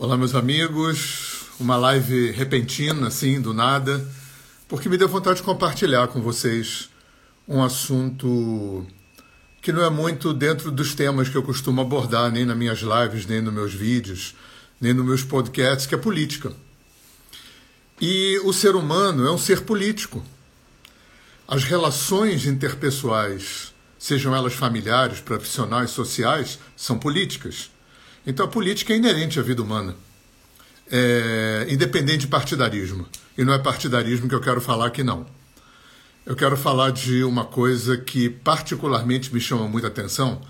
Olá, meus amigos. Uma live repentina, assim, do nada, porque me deu vontade de compartilhar com vocês um assunto que não é muito dentro dos temas que eu costumo abordar, nem nas minhas lives, nem nos meus vídeos, nem nos meus podcasts, que é política. E o ser humano é um ser político. As relações interpessoais, sejam elas familiares, profissionais, sociais, são políticas. Então a política é inerente à vida humana, é, independente de partidarismo. E não é partidarismo que eu quero falar aqui, não. Eu quero falar de uma coisa que particularmente me chama muita atenção.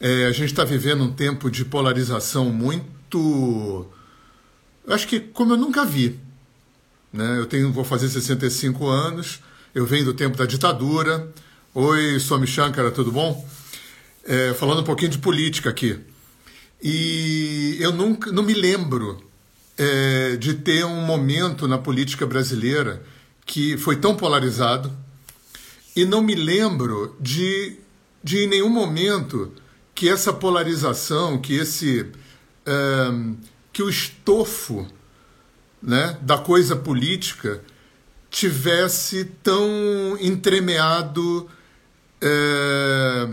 É, a gente está vivendo um tempo de polarização muito. Acho que como eu nunca vi. Né? Eu tenho, vou fazer 65 anos, eu venho do tempo da ditadura. Oi, Somi Shankara, tudo bom? É, falando um pouquinho de política aqui. E eu nunca, não me lembro é, de ter um momento na política brasileira que foi tão polarizado, e não me lembro de, de em nenhum momento que essa polarização, que esse é, que o estofo né, da coisa política tivesse tão entremeado é,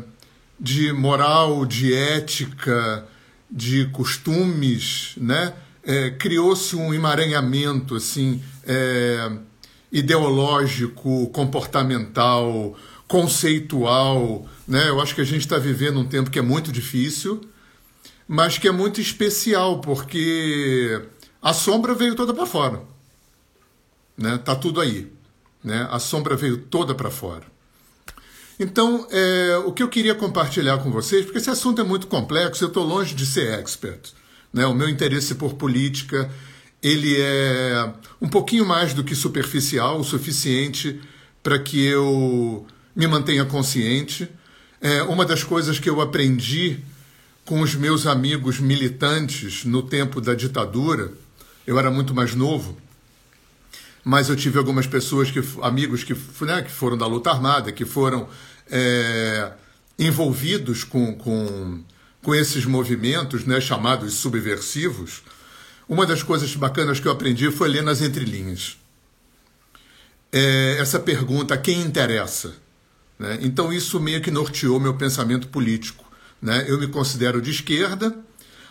de moral, de ética, de costumes, né? É, criou-se um emaranhamento assim é, ideológico, comportamental, conceitual, né? Eu acho que a gente está vivendo um tempo que é muito difícil, mas que é muito especial porque a sombra veio toda para fora, né? Tá tudo aí, né? A sombra veio toda para fora. Então, é, o que eu queria compartilhar com vocês, porque esse assunto é muito complexo, eu estou longe de ser expert. Né? O meu interesse por política ele é um pouquinho mais do que superficial, o suficiente para que eu me mantenha consciente. É, uma das coisas que eu aprendi com os meus amigos militantes no tempo da ditadura, eu era muito mais novo, mas eu tive algumas pessoas que amigos que, né, que foram da luta armada, que foram é, envolvidos com, com, com esses movimentos, né, chamados subversivos. Uma das coisas bacanas que eu aprendi foi ler nas entrelinhas. É, essa pergunta, quem interessa? Né? Então isso meio que norteou meu pensamento político. Né? Eu me considero de esquerda.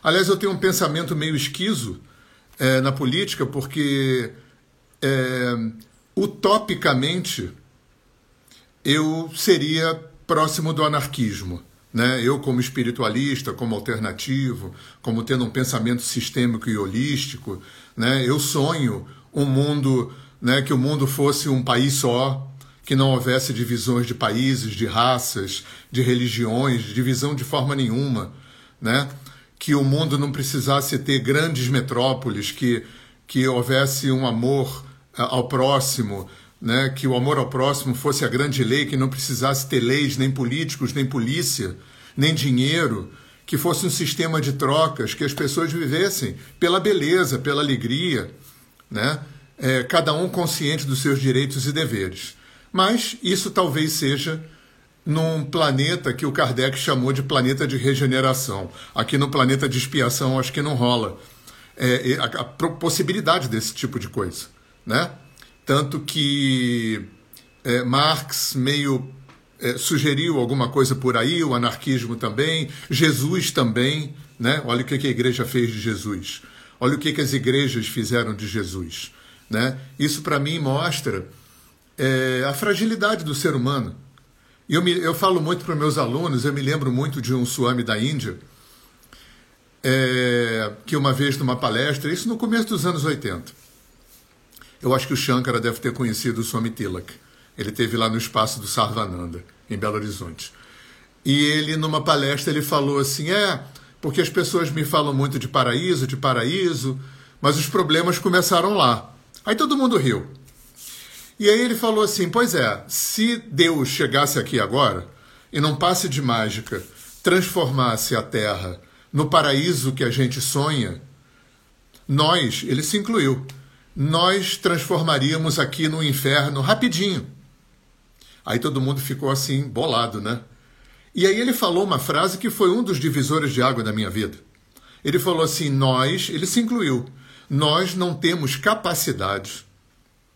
Aliás, eu tenho um pensamento meio esquizo é, na política, porque é, utopicamente eu seria próximo do anarquismo. Né? Eu, como espiritualista, como alternativo, como tendo um pensamento sistêmico e holístico, né? eu sonho um mundo, né, que o mundo fosse um país só, que não houvesse divisões de países, de raças, de religiões, divisão de forma nenhuma, né? que o mundo não precisasse ter grandes metrópoles, que, que houvesse um amor ao próximo, né, que o amor ao próximo fosse a grande lei, que não precisasse ter leis, nem políticos, nem polícia, nem dinheiro, que fosse um sistema de trocas, que as pessoas vivessem pela beleza, pela alegria, né, é, cada um consciente dos seus direitos e deveres. Mas isso talvez seja num planeta que o Kardec chamou de planeta de regeneração. Aqui no planeta de expiação, acho que não rola é, a, a possibilidade desse tipo de coisa né? Tanto que é, Marx meio é, sugeriu alguma coisa por aí, o anarquismo também, Jesus também, né? Olha o que a igreja fez de Jesus. Olha o que as igrejas fizeram de Jesus, né? Isso para mim mostra é, a fragilidade do ser humano. Eu, me, eu falo muito para meus alunos, eu me lembro muito de um Swami da Índia, é, que uma vez numa palestra, isso no começo dos anos 80, eu acho que o Shankara deve ter conhecido o Swami Tilak. Ele teve lá no espaço do Sarvananda, em Belo Horizonte. E ele, numa palestra, ele falou assim: é, porque as pessoas me falam muito de paraíso, de paraíso, mas os problemas começaram lá. Aí todo mundo riu. E aí ele falou assim: pois é, se Deus chegasse aqui agora e não passe de mágica, transformasse a Terra no paraíso que a gente sonha, nós, ele se incluiu, nós transformaríamos aqui no inferno rapidinho. Aí todo mundo ficou assim, bolado, né? E aí ele falou uma frase que foi um dos divisores de água da minha vida. Ele falou assim: nós, ele se incluiu, nós não temos capacidade.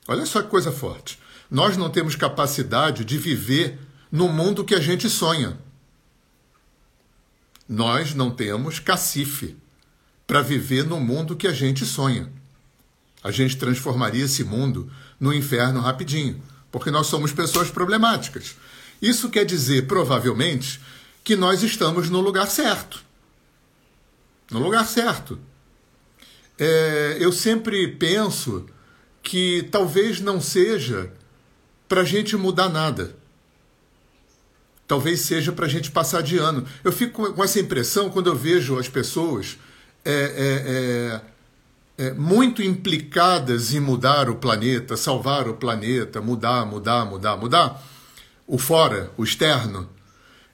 Olha só que coisa forte. Nós não temos capacidade de viver no mundo que a gente sonha. Nós não temos cacife para viver no mundo que a gente sonha. A gente transformaria esse mundo no inferno rapidinho, porque nós somos pessoas problemáticas. Isso quer dizer, provavelmente, que nós estamos no lugar certo. No lugar certo. É, eu sempre penso que talvez não seja para a gente mudar nada. Talvez seja para a gente passar de ano. Eu fico com essa impressão quando eu vejo as pessoas é, é, é, muito implicadas em mudar o planeta, salvar o planeta, mudar, mudar, mudar, mudar, o fora, o externo.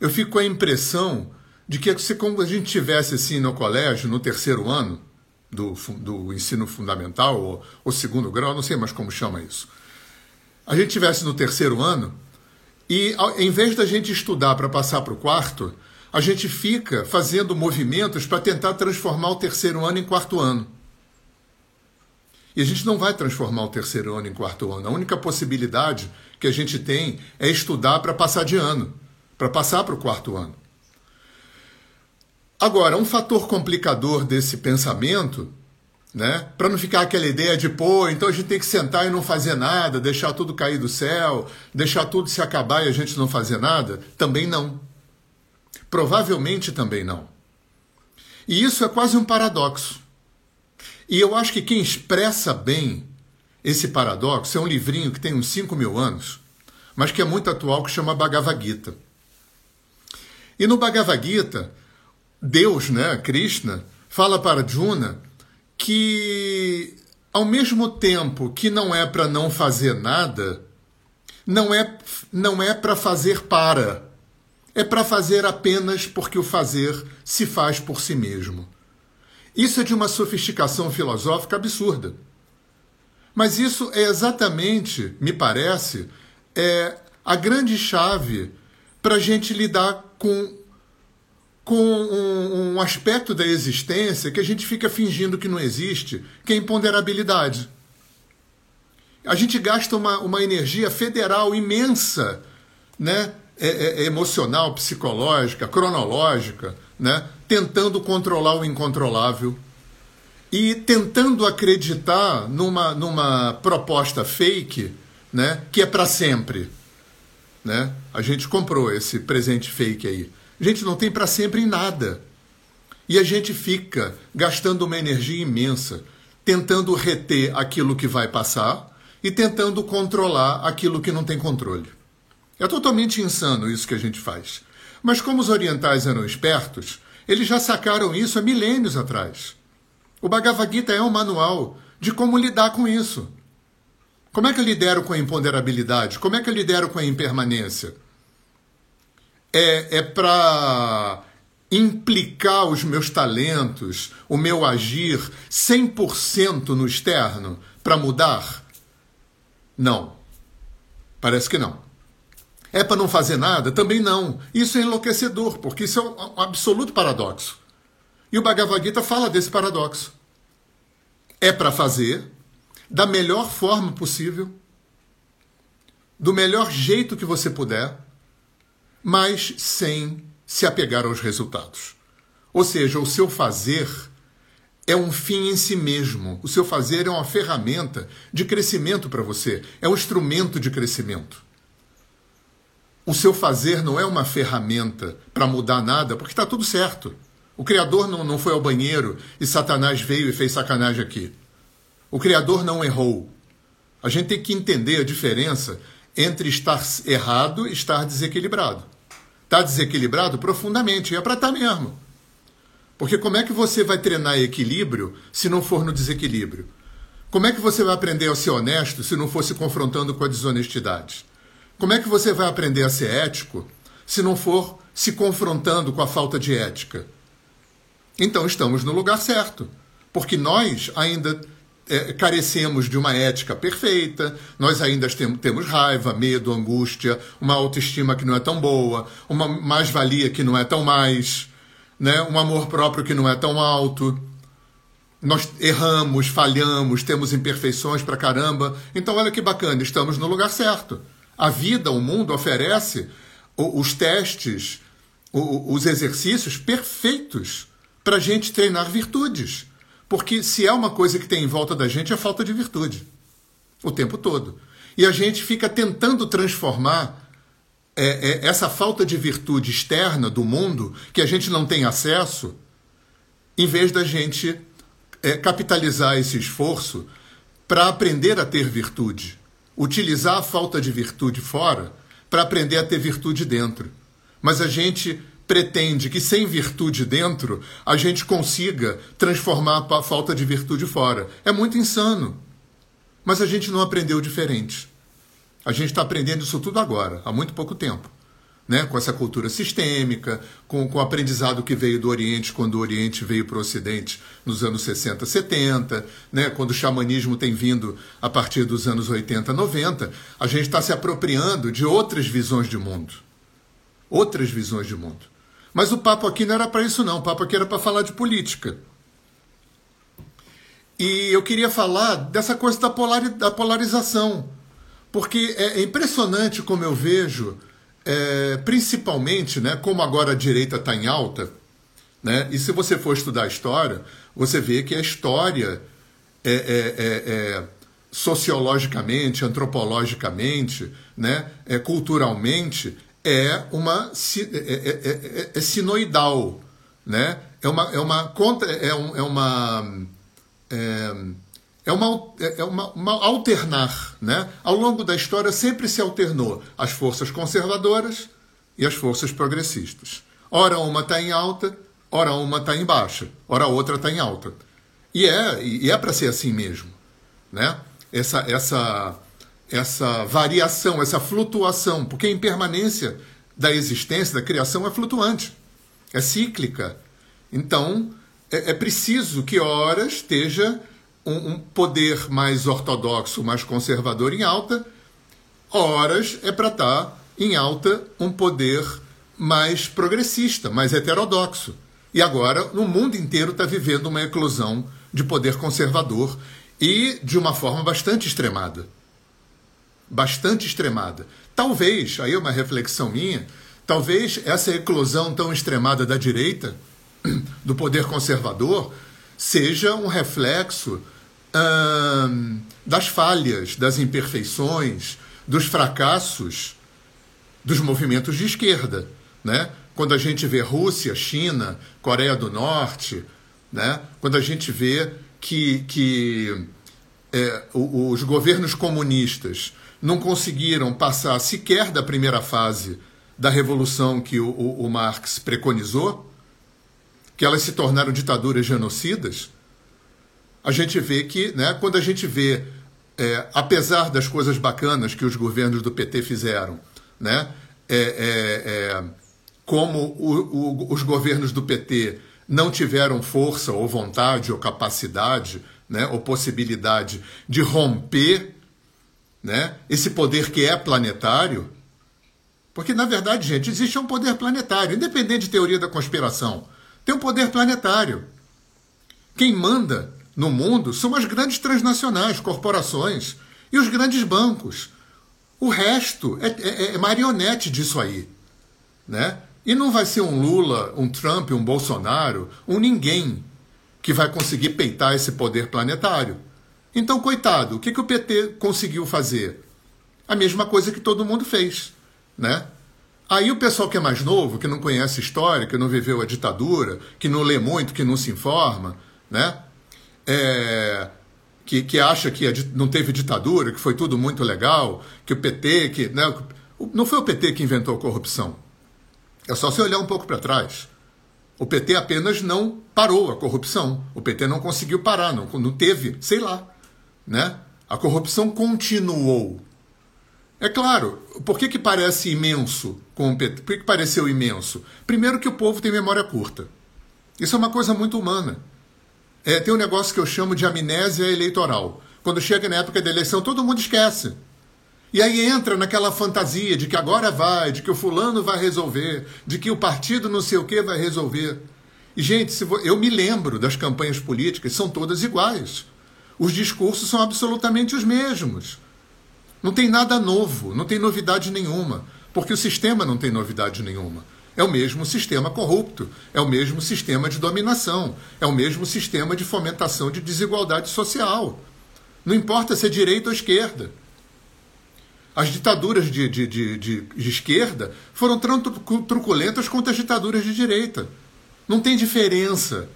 Eu fico com a impressão de que se como a gente tivesse assim no colégio, no terceiro ano do, do ensino fundamental, ou, ou segundo grau, não sei mais como chama isso. A gente tivesse no terceiro ano e, em vez da gente estudar para passar para o quarto, a gente fica fazendo movimentos para tentar transformar o terceiro ano em quarto ano. E a gente não vai transformar o terceiro ano em quarto ano. A única possibilidade que a gente tem é estudar para passar de ano, para passar para o quarto ano. Agora, um fator complicador desse pensamento, né, para não ficar aquela ideia de, pô, então a gente tem que sentar e não fazer nada, deixar tudo cair do céu, deixar tudo se acabar e a gente não fazer nada, também não. Provavelmente também não. E isso é quase um paradoxo. E eu acho que quem expressa bem esse paradoxo é um livrinho que tem uns 5 mil anos, mas que é muito atual, que chama Bhagavad Gita. E no Bhagavad Gita, Deus, né, Krishna, fala para Juna que, ao mesmo tempo que não é para não fazer nada, não é, não é para fazer para é para fazer apenas porque o fazer se faz por si mesmo. Isso é de uma sofisticação filosófica absurda. Mas isso é exatamente, me parece, é a grande chave para a gente lidar com, com um, um aspecto da existência que a gente fica fingindo que não existe, que é a imponderabilidade. A gente gasta uma, uma energia federal imensa né, é, é, é, emocional, psicológica, cronológica, né? Tentando controlar o incontrolável e tentando acreditar numa, numa proposta fake né? que é para sempre. Né? A gente comprou esse presente fake aí. A gente não tem para sempre em nada. E a gente fica gastando uma energia imensa tentando reter aquilo que vai passar e tentando controlar aquilo que não tem controle. É totalmente insano isso que a gente faz. Mas como os orientais eram espertos, eles já sacaram isso há milênios atrás. O Bhagavad Gita é um manual de como lidar com isso. Como é que eu lidero com a imponderabilidade? Como é que eu lidero com a impermanência? É, é para implicar os meus talentos, o meu agir 100% no externo para mudar? Não. Parece que não. É para não fazer nada? Também não. Isso é enlouquecedor, porque isso é um absoluto paradoxo. E o Bhagavad Gita fala desse paradoxo. É para fazer da melhor forma possível, do melhor jeito que você puder, mas sem se apegar aos resultados. Ou seja, o seu fazer é um fim em si mesmo. O seu fazer é uma ferramenta de crescimento para você, é um instrumento de crescimento. O seu fazer não é uma ferramenta para mudar nada, porque está tudo certo. O Criador não, não foi ao banheiro e Satanás veio e fez sacanagem aqui. O Criador não errou. A gente tem que entender a diferença entre estar errado e estar desequilibrado. Está desequilibrado profundamente, é para estar tá mesmo. Porque como é que você vai treinar equilíbrio se não for no desequilíbrio? Como é que você vai aprender a ser honesto se não for se confrontando com a desonestidade? Como é que você vai aprender a ser ético se não for se confrontando com a falta de ética? Então estamos no lugar certo, porque nós ainda é, carecemos de uma ética perfeita, nós ainda tem, temos raiva, medo, angústia, uma autoestima que não é tão boa, uma mais-valia que não é tão mais. né? um amor próprio que não é tão alto. Nós erramos, falhamos, temos imperfeições pra caramba. Então, olha que bacana, estamos no lugar certo. A vida, o mundo oferece os testes, os exercícios perfeitos para a gente treinar virtudes. Porque se é uma coisa que tem em volta da gente, é falta de virtude. O tempo todo. E a gente fica tentando transformar é, é, essa falta de virtude externa do mundo, que a gente não tem acesso, em vez da gente é, capitalizar esse esforço para aprender a ter virtude. Utilizar a falta de virtude fora para aprender a ter virtude dentro. Mas a gente pretende que sem virtude dentro a gente consiga transformar a falta de virtude fora. É muito insano. Mas a gente não aprendeu diferente. A gente está aprendendo isso tudo agora, há muito pouco tempo. Né? Com essa cultura sistêmica, com, com o aprendizado que veio do Oriente quando o Oriente veio para o Ocidente nos anos 60, 70, né? quando o xamanismo tem vindo a partir dos anos 80, 90, a gente está se apropriando de outras visões de mundo. Outras visões de mundo. Mas o papo aqui não era para isso, não. O papo aqui era para falar de política. E eu queria falar dessa coisa da, polari da polarização. Porque é impressionante como eu vejo, é, principalmente, né, como agora a direita está em alta, né, e se você for estudar história, você vê que a história é, é, é, é sociologicamente, antropologicamente, né, é, culturalmente, é uma é, é, sinoidal, né? É uma é uma contra é, é uma é, é uma, é uma, uma alternar, né? Ao longo da história sempre se alternou as forças conservadoras e as forças progressistas. Ora uma está em alta, ora uma está em baixa, ora outra está em alta. E é e é para ser assim mesmo, né? Essa essa essa variação, essa flutuação, porque a impermanência da existência, da criação, é flutuante, é cíclica. Então, é, é preciso que, ora, esteja um, um, poder mais ortodoxo, mais conservador em alta, horas é para estar tá em alta um poder mais progressista, mais heterodoxo. E agora, no mundo inteiro, está vivendo uma eclosão de poder conservador e de uma forma bastante extremada bastante extremada. Talvez, aí é uma reflexão minha, talvez essa eclosão tão extremada da direita, do poder conservador, seja um reflexo hum, das falhas, das imperfeições, dos fracassos dos movimentos de esquerda. Né? Quando a gente vê Rússia, China, Coreia do Norte, né? quando a gente vê que, que é, os governos comunistas não conseguiram passar sequer da primeira fase da revolução que o, o, o Marx preconizou, que elas se tornaram ditaduras genocidas, a gente vê que, né, quando a gente vê, é, apesar das coisas bacanas que os governos do PT fizeram, né, é, é, é como o, o, os governos do PT não tiveram força ou vontade ou capacidade né, ou possibilidade de romper né, esse poder que é planetário, porque na verdade, gente, existe um poder planetário, independente de teoria da conspiração. Tem um poder planetário. Quem manda no mundo são as grandes transnacionais, corporações e os grandes bancos. O resto é, é, é marionete disso aí. Né? E não vai ser um Lula, um Trump, um Bolsonaro, um ninguém que vai conseguir peitar esse poder planetário. Então, coitado, o que, que o PT conseguiu fazer? A mesma coisa que todo mundo fez, né? Aí o pessoal que é mais novo, que não conhece história, que não viveu a ditadura, que não lê muito, que não se informa, né? É, que, que acha que não teve ditadura, que foi tudo muito legal, que o PT, que né? não foi o PT que inventou a corrupção. É só você olhar um pouco para trás. O PT apenas não parou a corrupção. O PT não conseguiu parar, não, não teve, sei lá né? A corrupção continuou. É claro, por que, que parece imenso com o PT? Por que, que pareceu imenso? Primeiro que o povo tem memória curta. Isso é uma coisa muito humana. É, tem um negócio que eu chamo de amnésia eleitoral. Quando chega na época da eleição, todo mundo esquece. E aí entra naquela fantasia de que agora vai, de que o fulano vai resolver, de que o partido não sei o que vai resolver. E, gente, eu me lembro das campanhas políticas, são todas iguais. Os discursos são absolutamente os mesmos. Não tem nada novo, não tem novidade nenhuma, porque o sistema não tem novidade nenhuma. É o mesmo sistema corrupto, é o mesmo sistema de dominação, é o mesmo sistema de fomentação de desigualdade social. Não importa se é direita ou esquerda. As ditaduras de, de, de, de, esquerda foram tão truculentas quanto as ditaduras de direita. Não tem diferença.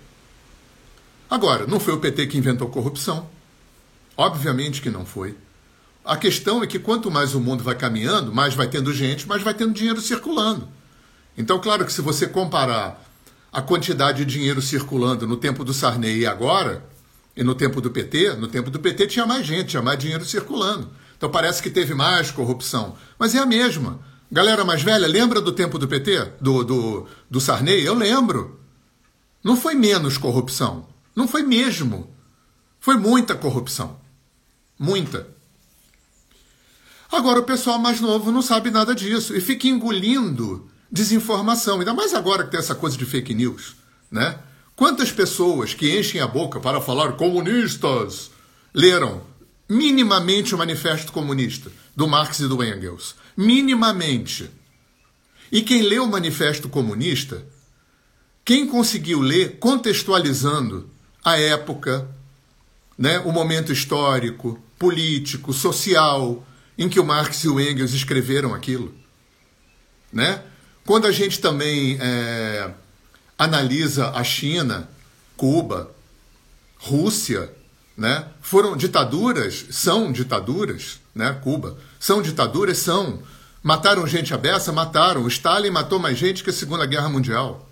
Agora, não foi o PT que inventou corrupção. Obviamente que não foi. A questão é que quanto mais o mundo vai caminhando, mais vai tendo gente, mais vai tendo dinheiro circulando. Então, claro que se você comparar a quantidade de dinheiro circulando no tempo do Sarney e agora, e no tempo do PT, no tempo do PT tinha mais gente, tinha mais dinheiro circulando. Então parece que teve mais corrupção. Mas é a mesma. Galera mais velha, lembra do tempo do PT? Do, do, do Sarney? Eu lembro. Não foi menos corrupção. Não foi mesmo. Foi muita corrupção. Muita. Agora o pessoal mais novo não sabe nada disso e fica engolindo desinformação, ainda mais agora que tem essa coisa de fake news, né? Quantas pessoas que enchem a boca para falar comunistas leram minimamente o Manifesto Comunista do Marx e do Engels? Minimamente. E quem leu o Manifesto Comunista, quem conseguiu ler contextualizando a época, né, o momento histórico, político, social em que o Marx e o Engels escreveram aquilo, né? Quando a gente também é, analisa a China, Cuba, Rússia, né? Foram ditaduras, são ditaduras, né? Cuba, são ditaduras, são. Mataram gente à beça? Mataram. O Stalin matou mais gente que a Segunda Guerra Mundial.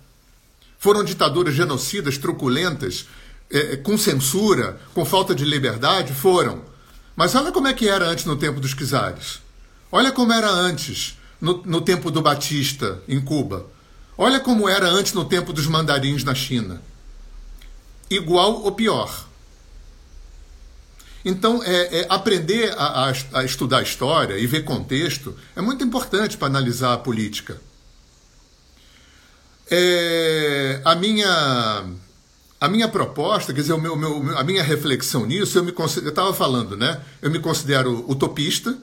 Foram ditaduras genocidas, truculentas, é, com censura, com falta de liberdade? Foram. Mas olha como é que era antes no tempo dos czares. Olha como era antes no, no tempo do Batista, em Cuba. Olha como era antes no tempo dos mandarins na China. Igual ou pior. Então, é, é aprender a, a, a, estudar história e ver contexto é muito importante para analisar a política. É, a, minha, a minha proposta, quer dizer, o meu, meu, a minha reflexão nisso, eu me estava falando, né? Eu me considero utopista,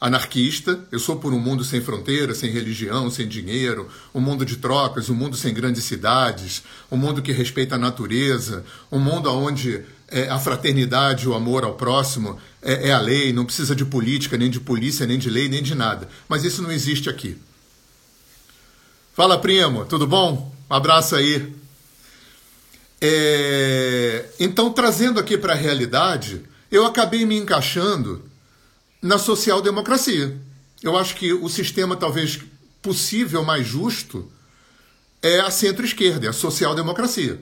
anarquista, eu sou por um mundo sem fronteiras, sem religião, sem dinheiro, um mundo de trocas, um mundo sem grandes cidades, um mundo que respeita a natureza, um mundo onde é, a fraternidade, o amor ao próximo é, é a lei, não precisa de política, nem de polícia, nem de lei, nem de nada. Mas isso não existe aqui. Fala, primo, tudo bom? Um abraço aí. É... Então, trazendo aqui para a realidade, eu acabei me encaixando na social-democracia. Eu acho que o sistema talvez possível mais justo é a centro-esquerda, é a social-democracia.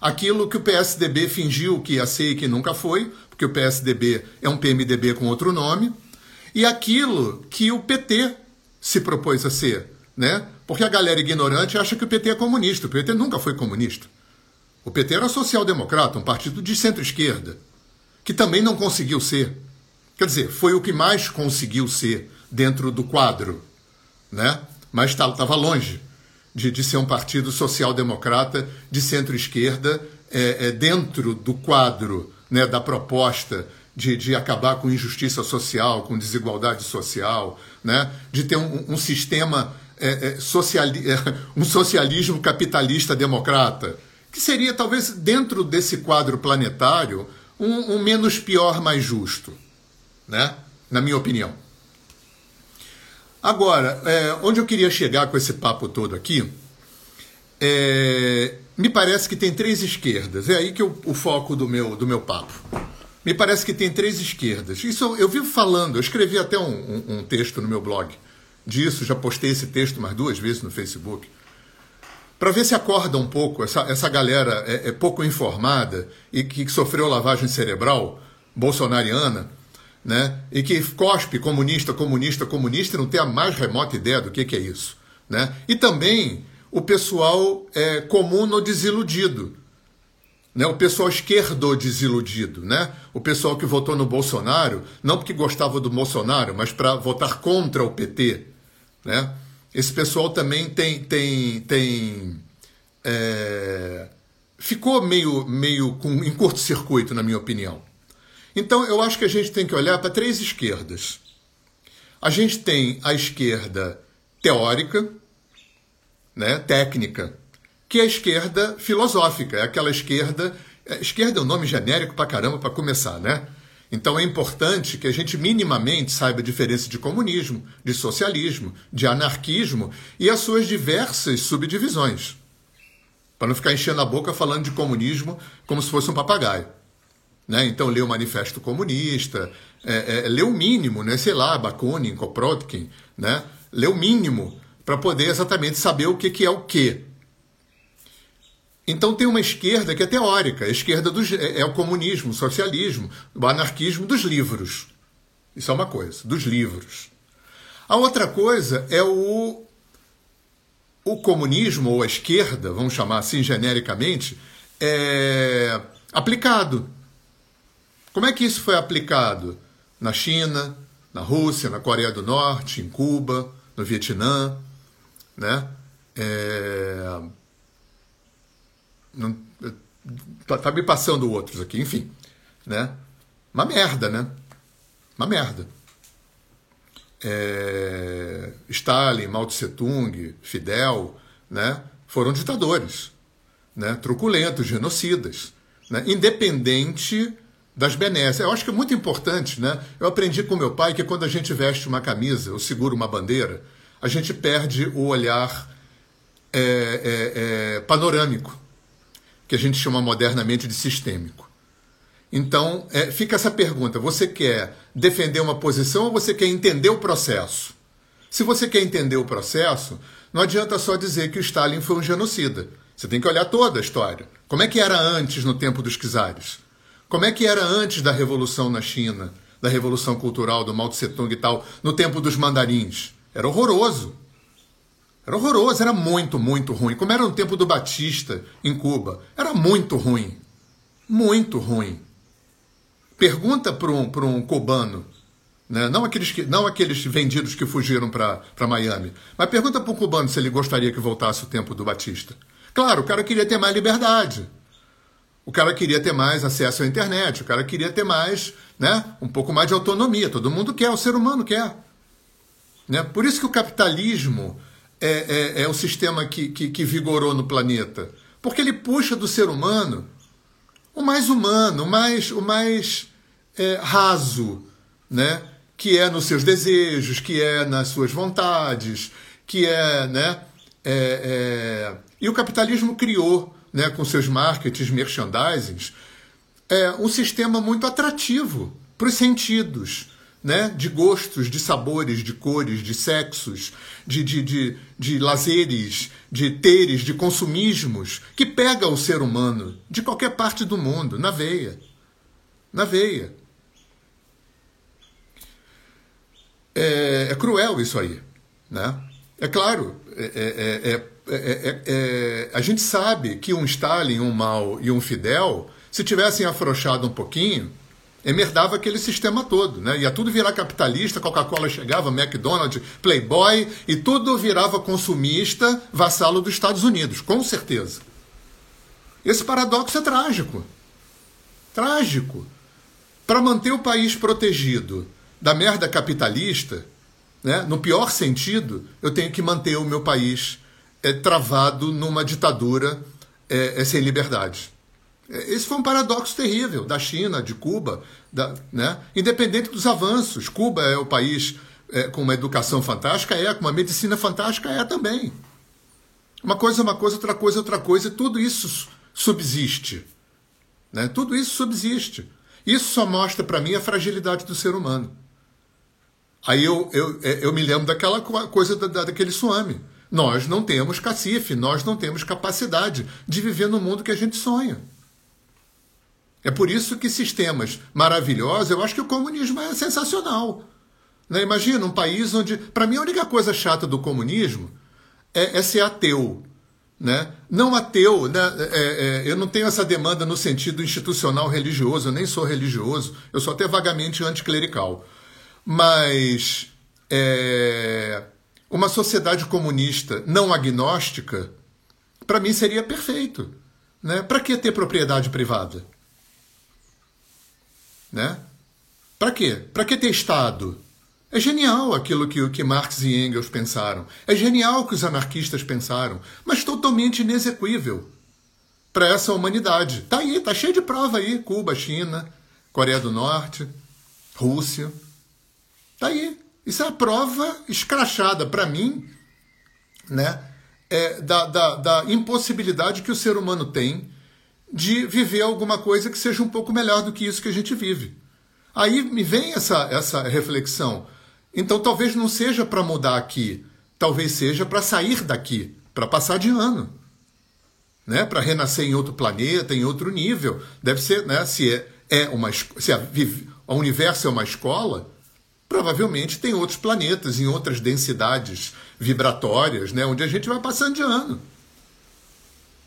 Aquilo que o PSDB fingiu que ia ser e que nunca foi, porque o PSDB é um PMDB com outro nome, e aquilo que o PT se propôs a ser, né? Porque a galera ignorante acha que o PT é comunista. O PT nunca foi comunista. O PT era social-democrata, um partido de centro-esquerda, que também não conseguiu ser. Quer dizer, foi o que mais conseguiu ser dentro do quadro, né? mas estava tá, longe de, de, ser um partido social-democrata de centro-esquerda é, é, dentro do quadro né, da proposta de, de, acabar com injustiça social, com desigualdade social, né? de ter um, um sistema é, é é, um socialismo capitalista democrata, que seria talvez dentro desse quadro planetário um, um menos pior, mais justo né? Na minha opinião. Agora, é, onde eu queria chegar com esse papo todo aqui, é, me parece que tem três esquerdas. É aí que eu, o foco do meu, do meu papo. Me parece que tem três esquerdas. Isso eu, eu vivo falando, eu escrevi até um, um, um, texto no meu blog disso, já postei esse texto mais duas vezes no Facebook. Para ver se acorda um pouco essa, essa galera é, é pouco informada e que sofreu lavagem cerebral bolsonariana né? e que cospe comunista, comunista, comunista e não tem a mais remota ideia do que, que é isso. Né? E também o pessoal é, comum no desiludido. Né? O pessoal esquerdo desiludido. Né? O pessoal que votou no Bolsonaro, não porque gostava do Bolsonaro, mas para votar contra o PT. Né? Esse pessoal também tem, tem, tem é, ficou meio, meio com, em curto-circuito, na minha opinião. Então, eu acho que a gente tem que olhar para três esquerdas. A gente tem a esquerda teórica, né, técnica, que é a esquerda filosófica, é aquela esquerda. É, esquerda é um nome genérico para caramba para começar, né? Então é importante que a gente minimamente saiba a diferença de comunismo, de socialismo, de anarquismo e as suas diversas subdivisões. Para não ficar enchendo a boca falando de comunismo como se fosse um papagaio. Né? Então, lê o Manifesto Comunista, é, é, lê o mínimo, né? sei lá, Bakunin, Kropotkin, né? lê o mínimo para poder exatamente saber o que, que é o quê. Então tem uma esquerda que é teórica, a esquerda dos, é, é o comunismo, o socialismo, o anarquismo dos livros. Isso é uma coisa, dos livros. A outra coisa é o, o comunismo, ou a esquerda, vamos chamar assim genericamente, é aplicado. Como é que isso foi aplicado? Na China, na Rússia, na Coreia do Norte, em Cuba, no Vietnã, né? É... Não... Tá, tá me passando outros aqui, enfim, né? Uma merda, né? Uma merda. É... Stalin, Mao Tse Tung, Fidel, né? Foram ditadores, né? Truculentos, genocidas, né? Independente das benesses. Eu acho que é muito importante, né? Eu aprendi com meu pai que quando a gente veste uma camisa ou segura uma bandeira, a gente perde o olhar é, é, é, panorâmico, que a gente chama modernamente de sistêmico. Então, é, fica essa pergunta: você quer defender uma posição ou você quer entender o processo? Se você quer entender o processo, não adianta só dizer que o Stalin foi um genocida. Você tem que olhar toda a história. Como é que era antes, no tempo dos czares? Como é que era antes da Revolução na China, da Revolução Cultural, do Mao Tse Tung e tal, no tempo dos mandarins? Era horroroso. Era horroroso, era muito, muito ruim. Como era no tempo do Batista, em Cuba. Era muito ruim. Muito ruim. Pergunta para um, um cubano, né? não, aqueles que, não aqueles vendidos que fugiram para Miami, mas pergunta para um cubano se ele gostaria que voltasse o tempo do Batista. Claro, o cara queria ter mais liberdade. O cara queria ter mais acesso à internet, o cara queria ter mais, né, um pouco mais de autonomia. Todo mundo quer, o ser humano quer. Né? Por isso que o capitalismo é, é, é o sistema que, que, que vigorou no planeta. Porque ele puxa do ser humano o mais humano, o mais, o mais é, raso, né? que é nos seus desejos, que é nas suas vontades, que é. Né? É, é... E o capitalismo criou né, com seus marketings, merchandisings, é um sistema muito atrativo para os sentidos, né, de gostos, de sabores, de cores, de sexos, de, de, de, de lazeres, de teres, de consumismos, que pega o ser humano de qualquer parte do mundo, na veia. Na veia. É, é cruel isso aí. Né? É claro, é, é, é é, é, é, a gente sabe que um Stalin, um Mao e um Fidel, se tivessem afrouxado um pouquinho, emerdava aquele sistema todo, né? Ia tudo virar capitalista, Coca-Cola chegava, McDonald's, Playboy, e tudo virava consumista, vassalo dos Estados Unidos, com certeza. Esse paradoxo é trágico. Trágico. Para manter o país protegido da merda capitalista, né, no pior sentido, eu tenho que manter o meu país é, travado numa ditadura é, é, sem liberdade. É, esse foi um paradoxo terrível da China, de Cuba, da, né? independente dos avanços. Cuba é o país é, com uma educação fantástica, é, com uma medicina fantástica, é também. Uma coisa é uma coisa, outra coisa é outra coisa, e tudo isso subsiste. Né? Tudo isso subsiste. Isso só mostra para mim a fragilidade do ser humano. Aí eu, eu, eu me lembro daquela coisa da, daquele tsunami. Nós não temos cacife, nós não temos capacidade de viver no mundo que a gente sonha. É por isso que sistemas maravilhosos, eu acho que o comunismo é sensacional. Né? Imagina um país onde. Para mim, a única coisa chata do comunismo é, é ser ateu. Né? Não ateu, né? É, é, eu não tenho essa demanda no sentido institucional religioso, eu nem sou religioso, eu sou até vagamente anticlerical. Mas. É, uma sociedade comunista não agnóstica, para mim seria perfeito. Né? Para que ter propriedade privada? Né? Para quê? Para que ter Estado? É genial aquilo que, que Marx e Engels pensaram. É genial o que os anarquistas pensaram, mas totalmente inexequível para essa humanidade. Tá aí, tá cheio de prova aí. Cuba, China, Coreia do Norte, Rússia. Tá aí. Isso é a prova escrachada para mim, né? É, da, da, da impossibilidade que o ser humano tem de viver alguma coisa que seja um pouco melhor do que isso que a gente vive. Aí me vem essa, essa reflexão. Então talvez não seja para mudar aqui, talvez seja para sair daqui, para passar de ano. Né? Para renascer em outro planeta, em outro nível. Deve ser, né? se é, é uma se a, o universo é uma escola, provavelmente tem outros planetas em outras densidades vibratórias, né? onde a gente vai passando de ano.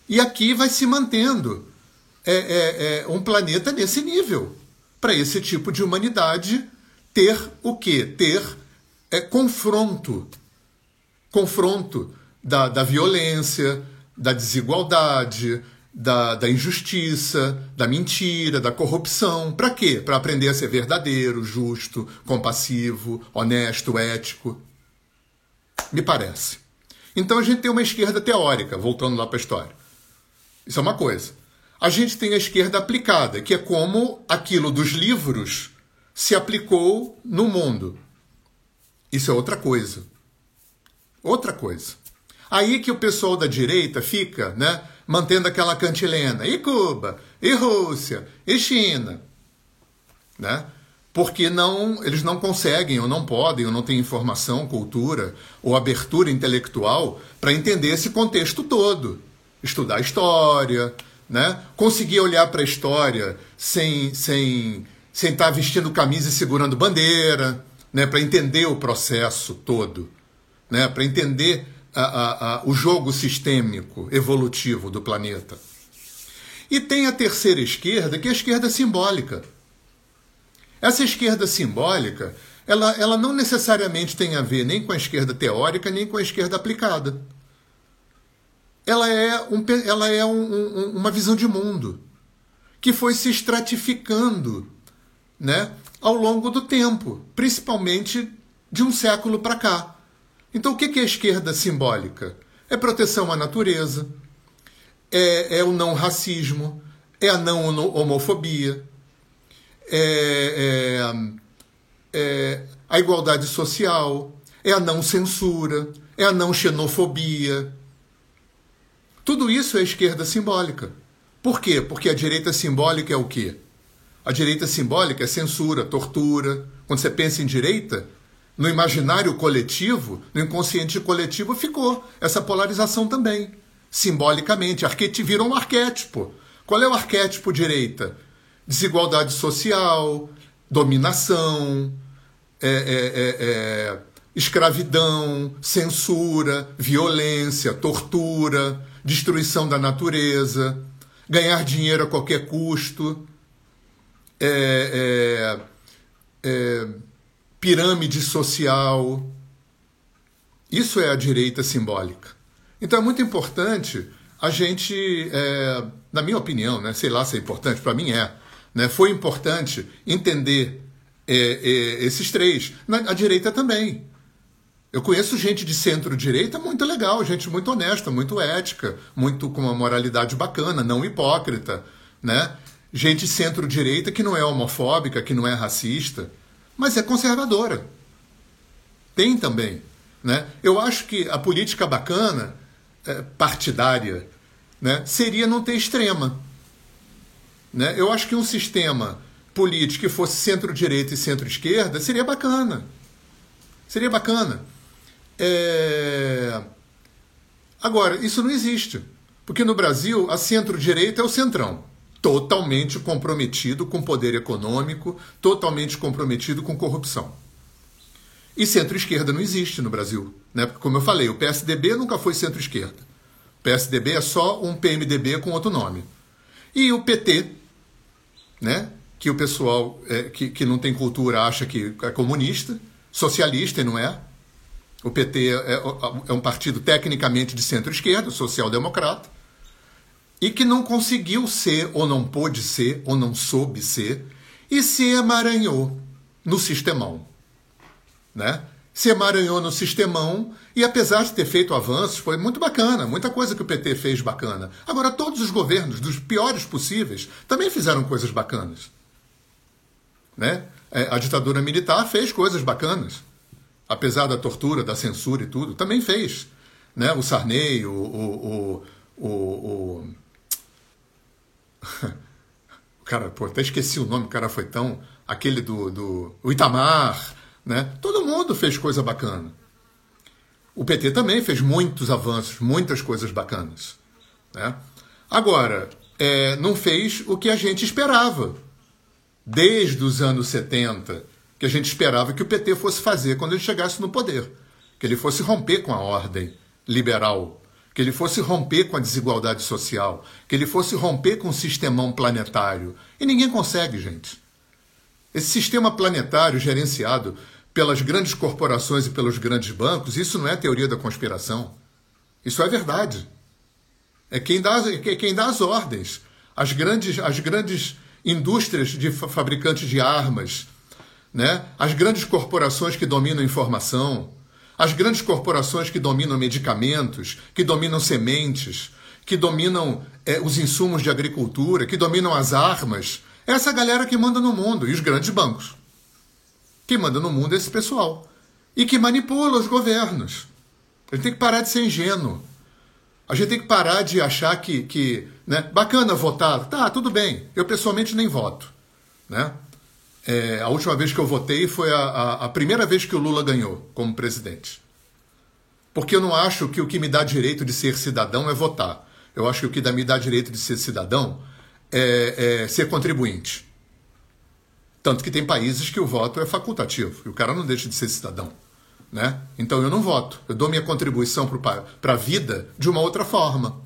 E aqui vai se mantendo é, é, é um planeta nesse nível, para esse tipo de humanidade ter o quê? Ter é, confronto. Confronto da, da violência, da desigualdade, da, da injustiça, da mentira, da corrupção. Para quê? Para aprender a ser verdadeiro, justo, compassivo, honesto, ético. Me parece. Então a gente tem uma esquerda teórica, voltando lá para a história. Isso é uma coisa. A gente tem a esquerda aplicada, que é como aquilo dos livros se aplicou no mundo. Isso é outra coisa. Outra coisa. Aí que o pessoal da direita fica, né, mantendo aquela cantilena. E Cuba, e Rússia, e China, né? Porque não, eles não conseguem, ou não podem, ou não têm informação, cultura ou abertura intelectual para entender esse contexto todo. Estudar história, né? Conseguir olhar para a história sem, sem sem estar vestindo camisa e segurando bandeira, né, para entender o processo todo, né, para entender a, a, a, o jogo sistêmico, evolutivo do planeta. E tem a terceira esquerda, que é a esquerda simbólica. Essa esquerda simbólica, ela, ela não necessariamente tem a ver nem com a esquerda teórica, nem com a esquerda aplicada. Ela é, um, ela é um, um, uma visão de mundo que foi se estratificando né, ao longo do tempo, principalmente de um século para cá. Então, o que é esquerda simbólica? É proteção à natureza, é, é o não racismo, é a não homofobia, é, é, é a igualdade social, é a não censura, é a não xenofobia. Tudo isso é esquerda simbólica. Por quê? Porque a direita simbólica é o quê? A direita simbólica é censura, tortura. Quando você pensa em direita, no imaginário coletivo, no inconsciente coletivo, ficou essa polarização também. Simbolicamente, arqueti virou um arquétipo. Qual é o arquétipo direita? Desigualdade social, dominação, é, é, é, é escravidão, censura, violência, tortura, destruição da natureza, ganhar dinheiro a qualquer custo é, é, é, pirâmide social. Isso é a direita simbólica. Então é muito importante a gente, é, na minha opinião, né, sei lá se é importante, para mim é, né, foi importante entender é, é, esses três. Na, a direita também. Eu conheço gente de centro-direita muito legal, gente muito honesta, muito ética, muito com uma moralidade bacana, não hipócrita, né? gente centro-direita que não é homofóbica, que não é racista, mas é conservadora. Tem também. Né? Eu acho que a política bacana, é, partidária, né, seria não ter extrema. Né? Eu acho que um sistema político que fosse centro-direita e centro-esquerda seria bacana. Seria bacana. É... Agora, isso não existe. Porque no Brasil, a centro-direita é o centrão totalmente comprometido com poder econômico, totalmente comprometido com corrupção. E centro-esquerda não existe no Brasil. Né? Porque, como eu falei, o PSDB nunca foi centro-esquerda. O PSDB é só um PMDB com outro nome. E o PT, né? que o pessoal é, que, que não tem cultura acha que é comunista, socialista e não é. O PT é, é um partido tecnicamente de centro-esquerda, social-democrata, e que não conseguiu ser, ou não pôde ser, ou não soube ser, e se emaranhou no sistemão. Né? Se emaranhou no sistemão e, apesar de ter feito avanços, foi muito bacana, muita coisa que o PT fez bacana. Agora, todos os governos, dos piores possíveis, também fizeram coisas bacanas. Né? É, a ditadura militar fez coisas bacanas apesar da tortura, da censura e tudo, também fez. Né? O Sarney, o. o, o, o, o... cara, pô, até esqueci o nome, o cara foi tão. Aquele do, do o Itamar, né? Todo mundo fez coisa bacana. O PT também fez muitos avanços, muitas coisas bacanas. Né? Agora, é, não fez o que a gente esperava. Desde os anos 70, que a gente esperava que o PT fosse fazer quando ele chegasse no poder. Que ele fosse romper com a ordem liberal, que ele fosse romper com a desigualdade social, que ele fosse romper com o sistemão planetário. E ninguém consegue, gente. Esse sistema planetário gerenciado pelas grandes corporações e pelos grandes bancos, isso não é teoria da conspiração. Isso é verdade. É quem dá, é quem dá as ordens. As grandes, as grandes indústrias de fabricantes de armas, né? as grandes corporações que dominam informação, as grandes corporações que dominam medicamentos, que dominam sementes, que dominam é, os insumos de agricultura, que dominam as armas. É essa galera que manda no mundo, e os grandes bancos. Quem manda no mundo é esse pessoal. E que manipula os governos. A gente tem que parar de ser ingênuo. A gente tem que parar de achar que, que né, bacana votar. Tá, tudo bem. Eu pessoalmente nem voto. Né? É, a última vez que eu votei foi a, a, a, primeira vez que o Lula ganhou como presidente. Porque eu não acho que o que me dá direito de ser cidadão é votar. Eu acho que o que me dá direito de ser cidadão é, é ser contribuinte. Tanto que tem países que o voto é facultativo, e o cara não deixa de ser cidadão. Né? Então eu não voto. Eu dou minha contribuição para a vida de uma outra forma.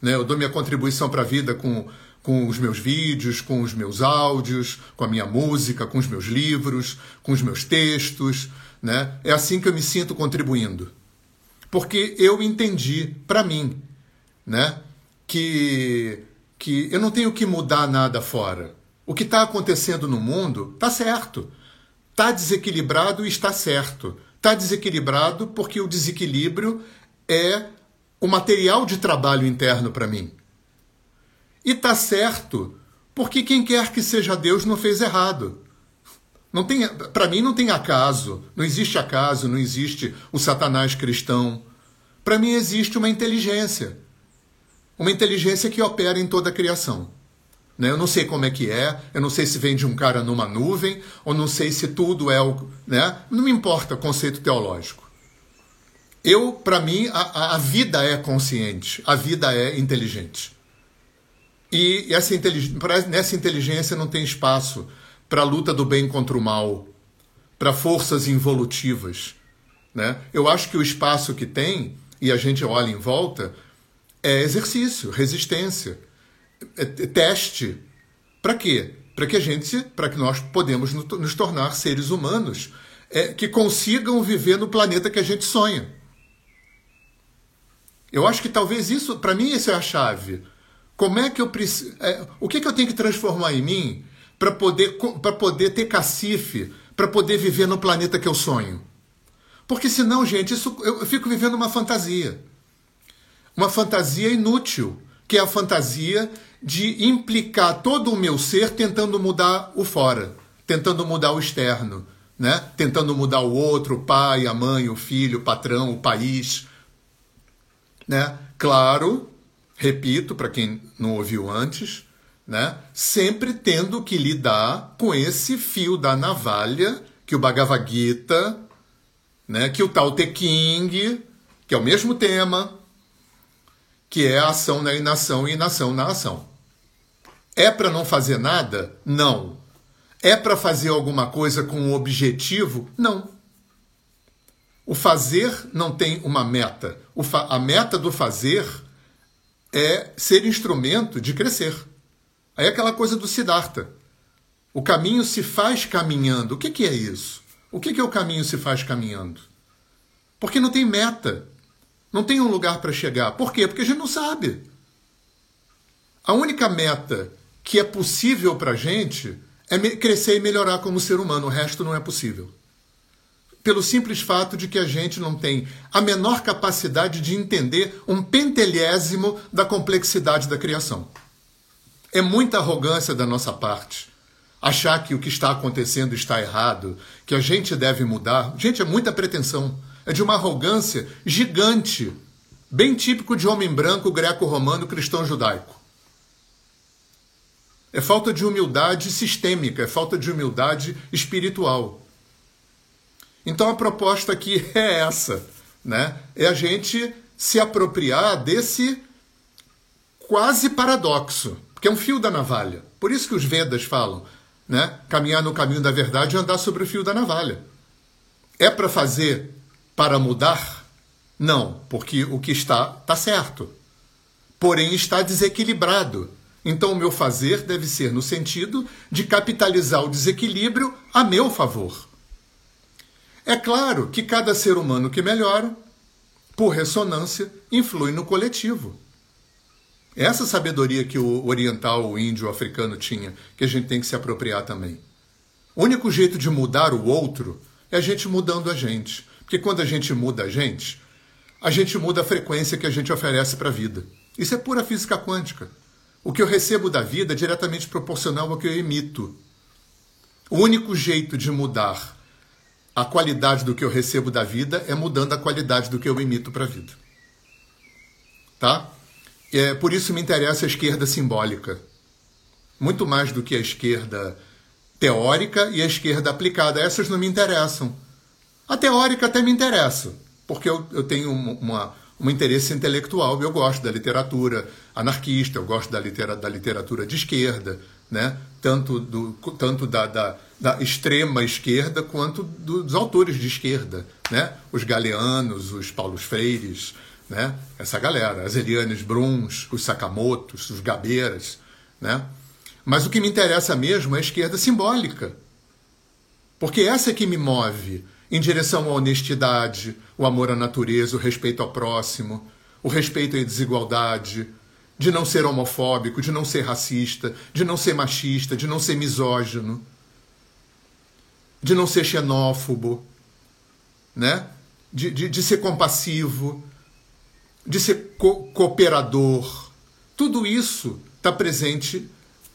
Né? Eu dou minha contribuição para a vida com com os meus vídeos, com os meus áudios, com a minha música, com os meus livros, com os meus textos. Né? É assim que eu me sinto contribuindo. Porque eu entendi para mim né, que, que eu não tenho que mudar nada fora. O que está acontecendo no mundo está certo. Está desequilibrado e está certo. Está desequilibrado porque o desequilíbrio é o material de trabalho interno para mim. E está certo, porque quem quer que seja Deus não fez errado. Não tem, para mim não tem acaso, não existe acaso, não existe o Satanás cristão. Para mim existe uma inteligência. Uma inteligência que opera em toda a criação. Né? Eu não sei como é que é, eu não sei se vem de um cara numa nuvem, ou não sei se tudo é o. Né? Não me importa conceito teológico. Eu, para mim, a, a vida é consciente, a vida é inteligente. E essa nessa inteligência não tem espaço para a luta do bem contra o mal, para forças involutivas. Né? Eu acho que o espaço que tem, e a gente olha em volta, é exercício, resistência, é, é teste. Para quê? Para que a gente, para que nós podemos nos tornar seres humanos é, que consigam viver no planeta que a gente sonha. Eu acho que talvez isso, para mim, essa é a chave. Como é que eu preciso. É, o que, que eu tenho que transformar em mim para poder, poder ter cacife, para poder viver no planeta que eu sonho? Porque senão, gente, isso, eu fico vivendo uma fantasia. Uma fantasia inútil, que é a fantasia de implicar todo o meu ser tentando mudar o fora, tentando mudar o externo, né? tentando mudar o outro, o pai, a mãe, o filho, o patrão, o país. Né? Claro repito, para quem não ouviu antes, né, sempre tendo que lidar com esse fio da navalha que o Bhagavad Gita, né, que o Tao Te King, que é o mesmo tema, que é a ação na inação e inação na ação. É para não fazer nada? Não. É para fazer alguma coisa com um objetivo? Não. O fazer não tem uma meta. a meta do fazer é ser instrumento de crescer. Aí é aquela coisa do Siddhartha. O caminho se faz caminhando. O que, que é isso? O que, que é o caminho se faz caminhando? Porque não tem meta. Não tem um lugar para chegar. Por quê? Porque a gente não sabe. A única meta que é possível para a gente é crescer e melhorar como ser humano. O resto não é possível. Pelo simples fato de que a gente não tem a menor capacidade de entender um pentelésimo da complexidade da criação. É muita arrogância da nossa parte achar que o que está acontecendo está errado, que a gente deve mudar. Gente, é muita pretensão. É de uma arrogância gigante, bem típico de homem branco, greco-romano, cristão judaico. É falta de humildade sistêmica, é falta de humildade espiritual. Então a proposta aqui é essa, né? É a gente se apropriar desse quase paradoxo, porque é um fio da navalha. Por isso que os Vedas falam, né? Caminhar no caminho da verdade e andar sobre o fio da navalha. É para fazer para mudar? Não, porque o que está está certo. Porém está desequilibrado. Então o meu fazer deve ser no sentido de capitalizar o desequilíbrio a meu favor. É claro que cada ser humano que melhora, por ressonância, influi no coletivo. Essa sabedoria que o oriental, o índio, o africano tinha, que a gente tem que se apropriar também. O único jeito de mudar o outro é a gente mudando a gente. Porque quando a gente muda a gente, a gente muda a frequência que a gente oferece para a vida. Isso é pura física quântica. O que eu recebo da vida é diretamente proporcional ao que eu emito. O único jeito de mudar a qualidade do que eu recebo da vida é mudando a qualidade do que eu emito para a vida. Tá? É, por isso me interessa a esquerda simbólica. Muito mais do que a esquerda teórica e a esquerda aplicada. Essas não me interessam. A teórica até me interessa, porque eu, eu tenho uma, um interesse intelectual. Eu gosto da literatura anarquista, eu gosto da, litera, da literatura de esquerda, né? tanto, do, tanto da, da, da extrema esquerda quanto dos autores de esquerda, né? os galeanos, os Paulos Freires, né? Essa galera, as Elianes Bruns, os Sakamotos, os Gabeiras, né? Mas o que me interessa mesmo é a esquerda simbólica. Porque essa é que me move em direção à honestidade, o amor à natureza, o respeito ao próximo, o respeito à desigualdade, de não ser homofóbico, de não ser racista, de não ser machista, de não ser misógino, de não ser xenófobo, né? de, de, de ser compassivo, de ser co cooperador. Tudo isso está presente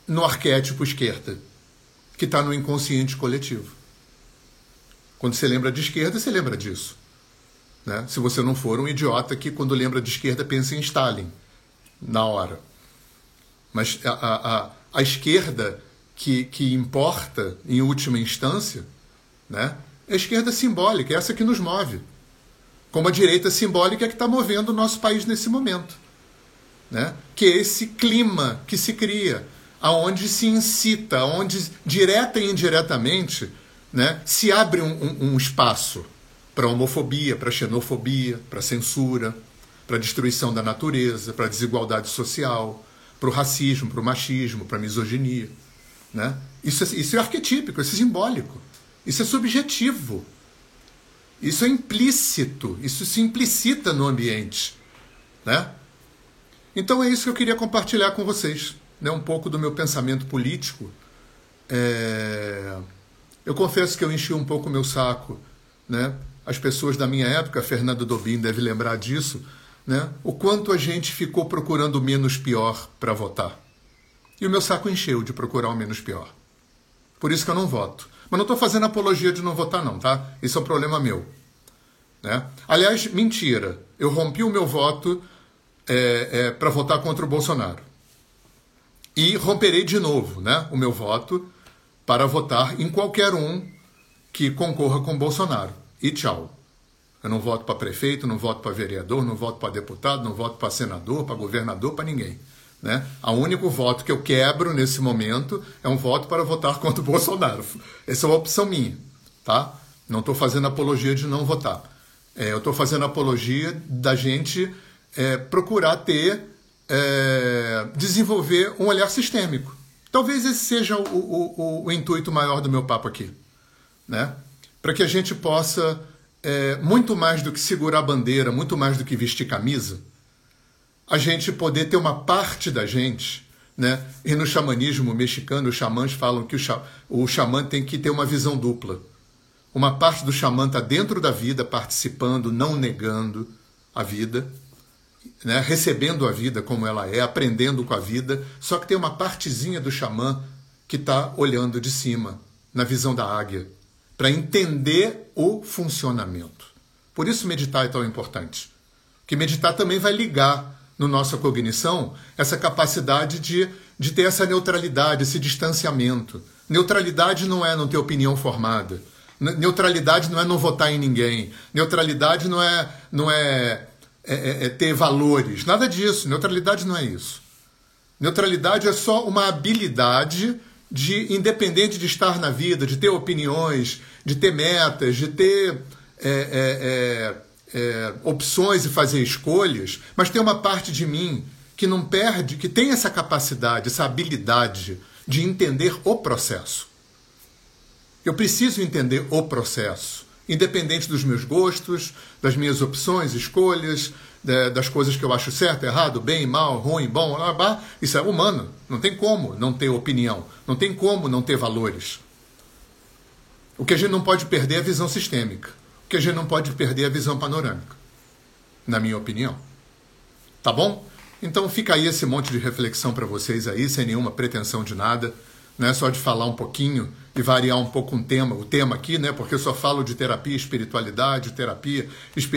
no arquétipo esquerda, que está no inconsciente coletivo. Quando você lembra de esquerda, você lembra disso. Né? Se você não for um idiota que, quando lembra de esquerda, pensa em Stalin, na hora. Mas a, a, a esquerda que, que importa, em última instância, né, é a esquerda simbólica, é essa que nos move como a direita simbólica que está movendo o nosso país nesse momento. Né? Que é esse clima que se cria, aonde se incita, onde direta e indiretamente né, se abre um, um, um espaço para homofobia, para xenofobia, para censura, para destruição da natureza, para desigualdade social, para o racismo, para o machismo, para a misoginia. Né? Isso, é, isso é arquetípico, isso é simbólico, isso é subjetivo. Isso é implícito, isso se implicita no ambiente. Né? Então é isso que eu queria compartilhar com vocês, né? um pouco do meu pensamento político. É... Eu confesso que eu enchi um pouco o meu saco. Né? As pessoas da minha época, Fernando Dobin deve lembrar disso, né? o quanto a gente ficou procurando o menos pior para votar. E o meu saco encheu de procurar o menos pior. Por isso que eu não voto. Mas não estou fazendo apologia de não votar, não, tá? Isso é um problema meu. Né? Aliás, mentira. Eu rompi o meu voto é, é, para votar contra o Bolsonaro. E romperei de novo né, o meu voto para votar em qualquer um que concorra com o Bolsonaro. E tchau. Eu não voto para prefeito, não voto para vereador, não voto para deputado, não voto para senador, para governador, para ninguém. Né? O único voto que eu quebro nesse momento é um voto para votar contra o Bolsonaro. Essa é uma opção minha, tá? Não estou fazendo apologia de não votar. É, eu estou fazendo apologia da gente é, procurar ter, é, desenvolver um olhar sistêmico. Talvez esse seja o, o, o, o intuito maior do meu papo aqui, né? Para que a gente possa é, muito mais do que segurar bandeira, muito mais do que vestir camisa, a gente poder ter uma parte da gente, né? E no xamanismo mexicano, os xamãs falam que o, xa, o xamã tem que ter uma visão dupla. Uma parte do xamã está dentro da vida, participando, não negando a vida, né? recebendo a vida como ela é, aprendendo com a vida, só que tem uma partezinha do xamã que está olhando de cima, na visão da águia, para entender o funcionamento. Por isso meditar é tão importante. Que meditar também vai ligar no nossa cognição essa capacidade de, de ter essa neutralidade, esse distanciamento. Neutralidade não é não ter opinião formada. Neutralidade não é não votar em ninguém. Neutralidade não é, não é, é, é, é ter valores. Nada disso. Neutralidade não é isso. Neutralidade é só uma habilidade de, independente de estar na vida, de ter opiniões, de ter metas, de ter é, é, é, é, opções e fazer escolhas, mas tem uma parte de mim que não perde, que tem essa capacidade, essa habilidade de entender o processo. Eu preciso entender o processo, independente dos meus gostos, das minhas opções, escolhas, das coisas que eu acho certo, errado, bem, mal, ruim, bom, blá, blá. isso é humano. Não tem como não ter opinião, não tem como não ter valores. O que a gente não pode perder é a visão sistêmica. O que a gente não pode perder é a visão panorâmica, na minha opinião. Tá bom? Então fica aí esse monte de reflexão para vocês aí, sem nenhuma pretensão de nada não é só de falar um pouquinho e variar um pouco um tema, o tema aqui, né? Porque eu só falo de terapia, espiritualidade, terapia, espiritualidade